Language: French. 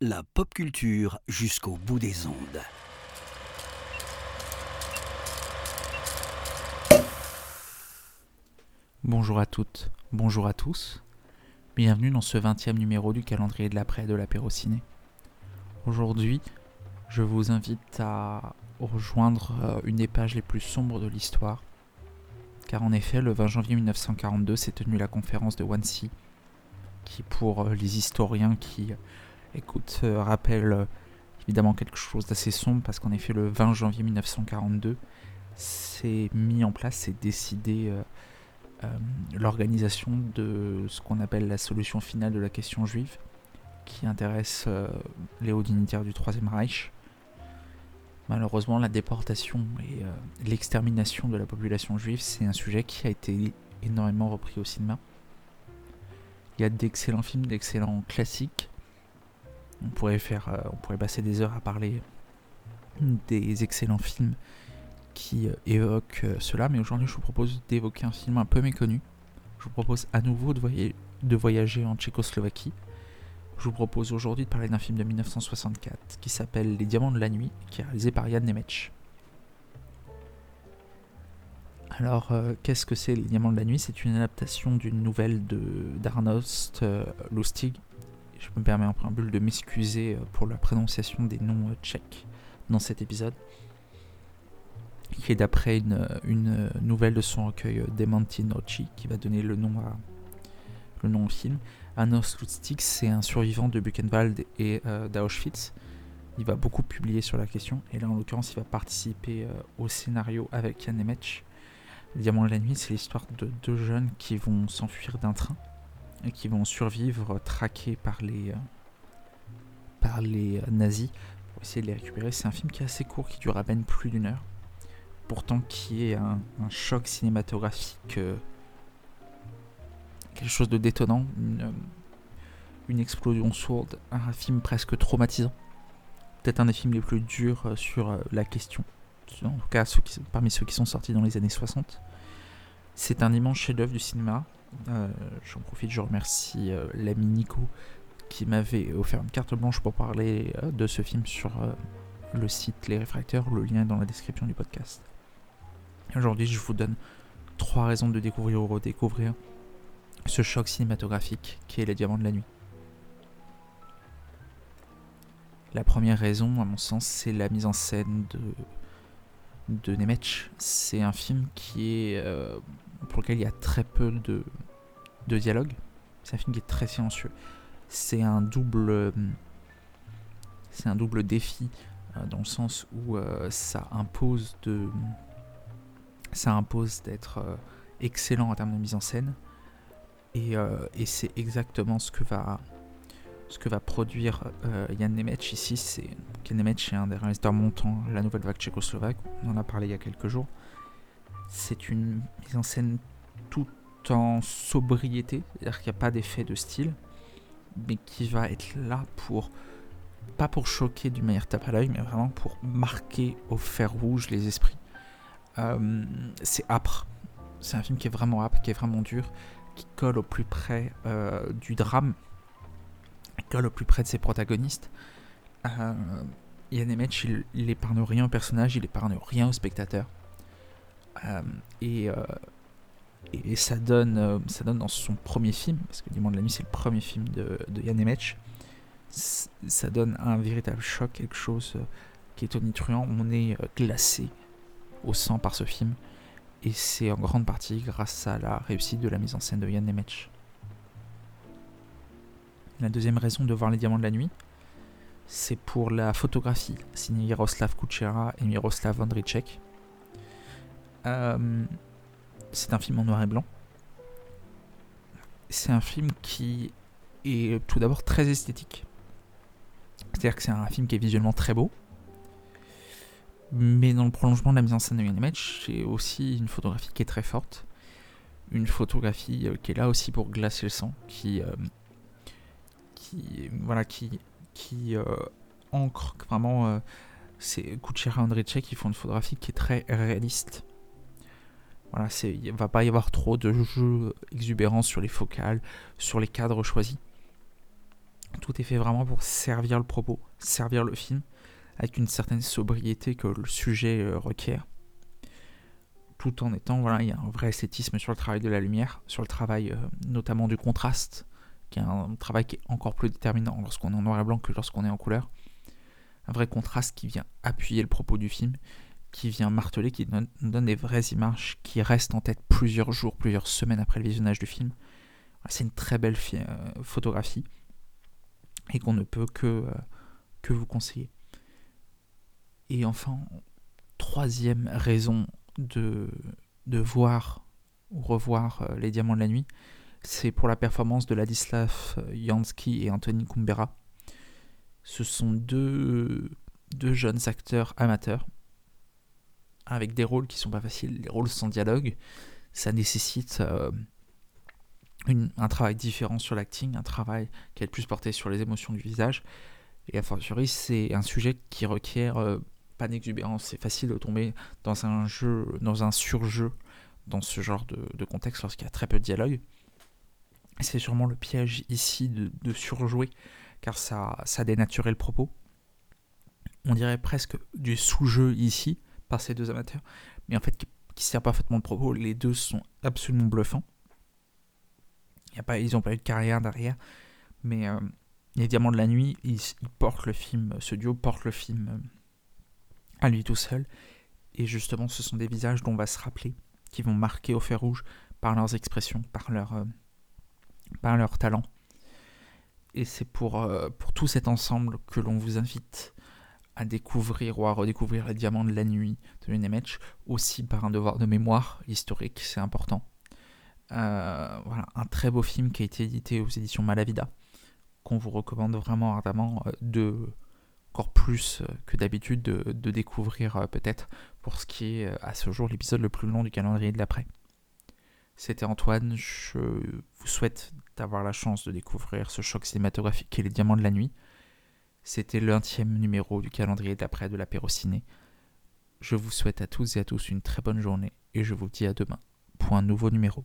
La pop culture jusqu'au bout des ondes. Bonjour à toutes, bonjour à tous. Bienvenue dans ce 20e numéro du calendrier de l'après de l'apéro ciné. Aujourd'hui, je vous invite à rejoindre euh, une des pages les plus sombres de l'histoire. Car en effet, le 20 janvier 1942 s'est tenue la conférence de Wannsee, qui pour euh, les historiens qui euh, écoutent rappelle évidemment quelque chose d'assez sombre, parce qu'en effet, le 20 janvier 1942, s'est mis en place, s'est décidé l'organisation de ce qu'on appelle la solution finale de la question juive, qui intéresse les hauts dignitaires du Troisième Reich Malheureusement, la déportation et euh, l'extermination de la population juive, c'est un sujet qui a été énormément repris au cinéma. Il y a d'excellents films, d'excellents classiques. On pourrait faire, euh, on pourrait passer des heures à parler des excellents films qui euh, évoquent cela, mais aujourd'hui je vous propose d'évoquer un film un peu méconnu. Je vous propose à nouveau de voyager en Tchécoslovaquie je vous propose aujourd'hui de parler d'un film de 1964 qui s'appelle Les Diamants de la Nuit, qui est réalisé par Yann Nemec. Alors, euh, qu'est-ce que c'est Les Diamants de la Nuit? C'est une adaptation d'une nouvelle de d'Arnost euh, Lustig. Je me permets en préambule de m'excuser euh, pour la prononciation des noms tchèques dans cet épisode, qui est d'après une, nouvelle de son recueil Demanti Noci, qui va donner le nom, à, le nom au film. Anos Lustig, c'est un survivant de Buchenwald et d'Auschwitz. Il va beaucoup publier sur la question, et là en l'occurrence il va participer au scénario avec Nemec. Diamant de la Nuit, c'est l'histoire de deux jeunes qui vont s'enfuir d'un train et qui vont survivre traqués par les, euh, par les nazis pour essayer de les récupérer. C'est un film qui est assez court, qui dure à peine plus d'une heure, pourtant qui est un, choc cinématographique quelque chose de détonnant, une, explosion sourde, un film presque traumatisant. Peut-être un des films les plus durs euh, sur euh, la question, en tout cas parmi ceux qui sont sortis dans les années 60. C'est un immense chef-d'œuvre du cinéma. Euh, j'en profite, je remercie l'ami Nico qui m'avait offert une carte blanche pour parler de ce film sur le site Les Réfracteurs. Le lien est dans la description du podcast. Aujourd'hui, je vous donne trois raisons de découvrir ou redécouvrir ce choc cinématographique qui est Les Diamants de la Nuit. La première raison, à mon sens, c'est la mise en scène de, de Nemec. C'est un film qui est, euh, pour lequel il y a très peu de, de dialogue. C'est un film qui est très silencieux. C'est un double, double défi euh, dans le sens où euh, ça impose d'être excellent en termes de mise en scène, euh, et, c'est exactement ce que va, ce que va produire euh, Yann Nemec ici. C'est, Yann Nemec est un des réalisateurs montants la nouvelle vague tchécoslovaque. On en a parlé il y a quelques jours. C'est une mise en scène tout en sobriété, c'est-à-dire qu'il n'y a pas d'effet de style, mais qui va être là pour pas pour choquer d'une manière tape à l'œil, mais vraiment pour marquer au fer rouge les esprits. Euh, c'est âpre. C'est un film qui est vraiment âpre, qui est vraiment dur qui colle au plus près euh, du drame, au plus près de ses protagonistes. Euh, Yann Emech, il, épargne rien au personnage, il épargne rien au spectateur. Euh, et, et, ça, donne, ça donne dans son premier film, parce que Diamant de la nuit c'est le premier film de, de Yann Emech, ça donne un véritable choc, quelque chose qui est tonitruant. On est glacé au sang par ce film et c'est en grande partie grâce à la réussite de la mise en scène de Yann Nemec. La deuxième raison de voir les diamants de la nuit, c'est pour la photographie, signée Yaroslav Kuchera et Miroslav Andricek. Euh, c'est un film en noir et blanc. C'est un film qui est tout d'abord très esthétique. C'est-à-dire que c'est un film qui est visuellement très beau, mais dans le prolongement de la mise en scène de Yann j'ai aussi une photographie qui est très forte. Une photographie euh, qui est là aussi pour glacer le sang, qui, euh, qui voilà, qui, qui euh, ancre vraiment. c'est Kuchera Andrzejczyk qui font une photographie qui est très réaliste. Voilà, il ne va pas y avoir trop de jeux exubérants sur les focales, sur les cadres choisis. Tout est fait vraiment pour servir le propos, servir le film, avec une certaine sobriété que le sujet euh, requiert. Tout en étant, voilà, il y a un vrai esthétisme sur le travail de la lumière, sur le travail euh, notamment du contraste, qui est un travail qui est encore plus déterminant lorsqu'on est en noir et blanc que lorsqu'on est en couleur. Un vrai contraste qui vient appuyer le propos du film, qui vient marteler, qui donne des vraies images qui restent en tête plusieurs jours, plusieurs semaines après le visionnage du film. C'est une très belle euh, photographie et qu'on ne peut que, euh, que vous conseiller. Et enfin, troisième raison de, de voir ou revoir euh, Les Diamants de la Nuit, c'est pour la performance de Ladislav Jansky et Anthony Kumbera. Ce sont deux, deux jeunes acteurs amateurs avec des rôles qui sont pas faciles, les rôles sans dialogue. Ça nécessite euh, un travail différent sur l'acting, un travail qui est plus porté sur les émotions du visage. Et a fortiori, c'est un sujet qui requiert euh, pas d'exubérance. C'est facile de tomber dans un jeu, dans un surjeu, dans ce genre de, contexte lorsqu'il y a très peu de dialogue. C'est sûrement le piège ici de, surjouer, car ça, ça dénaturait le propos. On dirait presque du sous-jeu ici, par ces deux amateurs, mais en fait qui, sert parfaitement le propos. Les deux sont absolument bluffants. Y a pas, ils n'ont pas eu de carrière derrière, mais euh, les Diamants de la Nuit, ils, portent le film, ce duo porte le film euh, à lui tout seul. Et justement, ce sont des visages dont on va se rappeler, qui vont marquer au fer rouge par leurs expressions, par leur, euh, par leur talent. Et c'est pour, pour tout cet ensemble que l'on vous invite à découvrir ou à redécouvrir les diamants de la nuit de Nemec, aussi par un devoir de mémoire historique, c'est important. Euh, voilà, un très beau film qui a été édité aux éditions Malavida, qu'on vous recommande vraiment ardemment euh, de, encore plus euh, que d'habitude, de, découvrir peut-être pour ce qui est à ce jour l'épisode le plus long du calendrier de l'après. C'était Antoine, je vous souhaite d'avoir la chance de découvrir ce choc cinématographique qui les diamants de la nuit. C'était l'untième numéro du calendrier d'après de l'apéro ciné. Je vous souhaite à tous et à tous une très bonne journée et je vous dis à demain pour un nouveau numéro.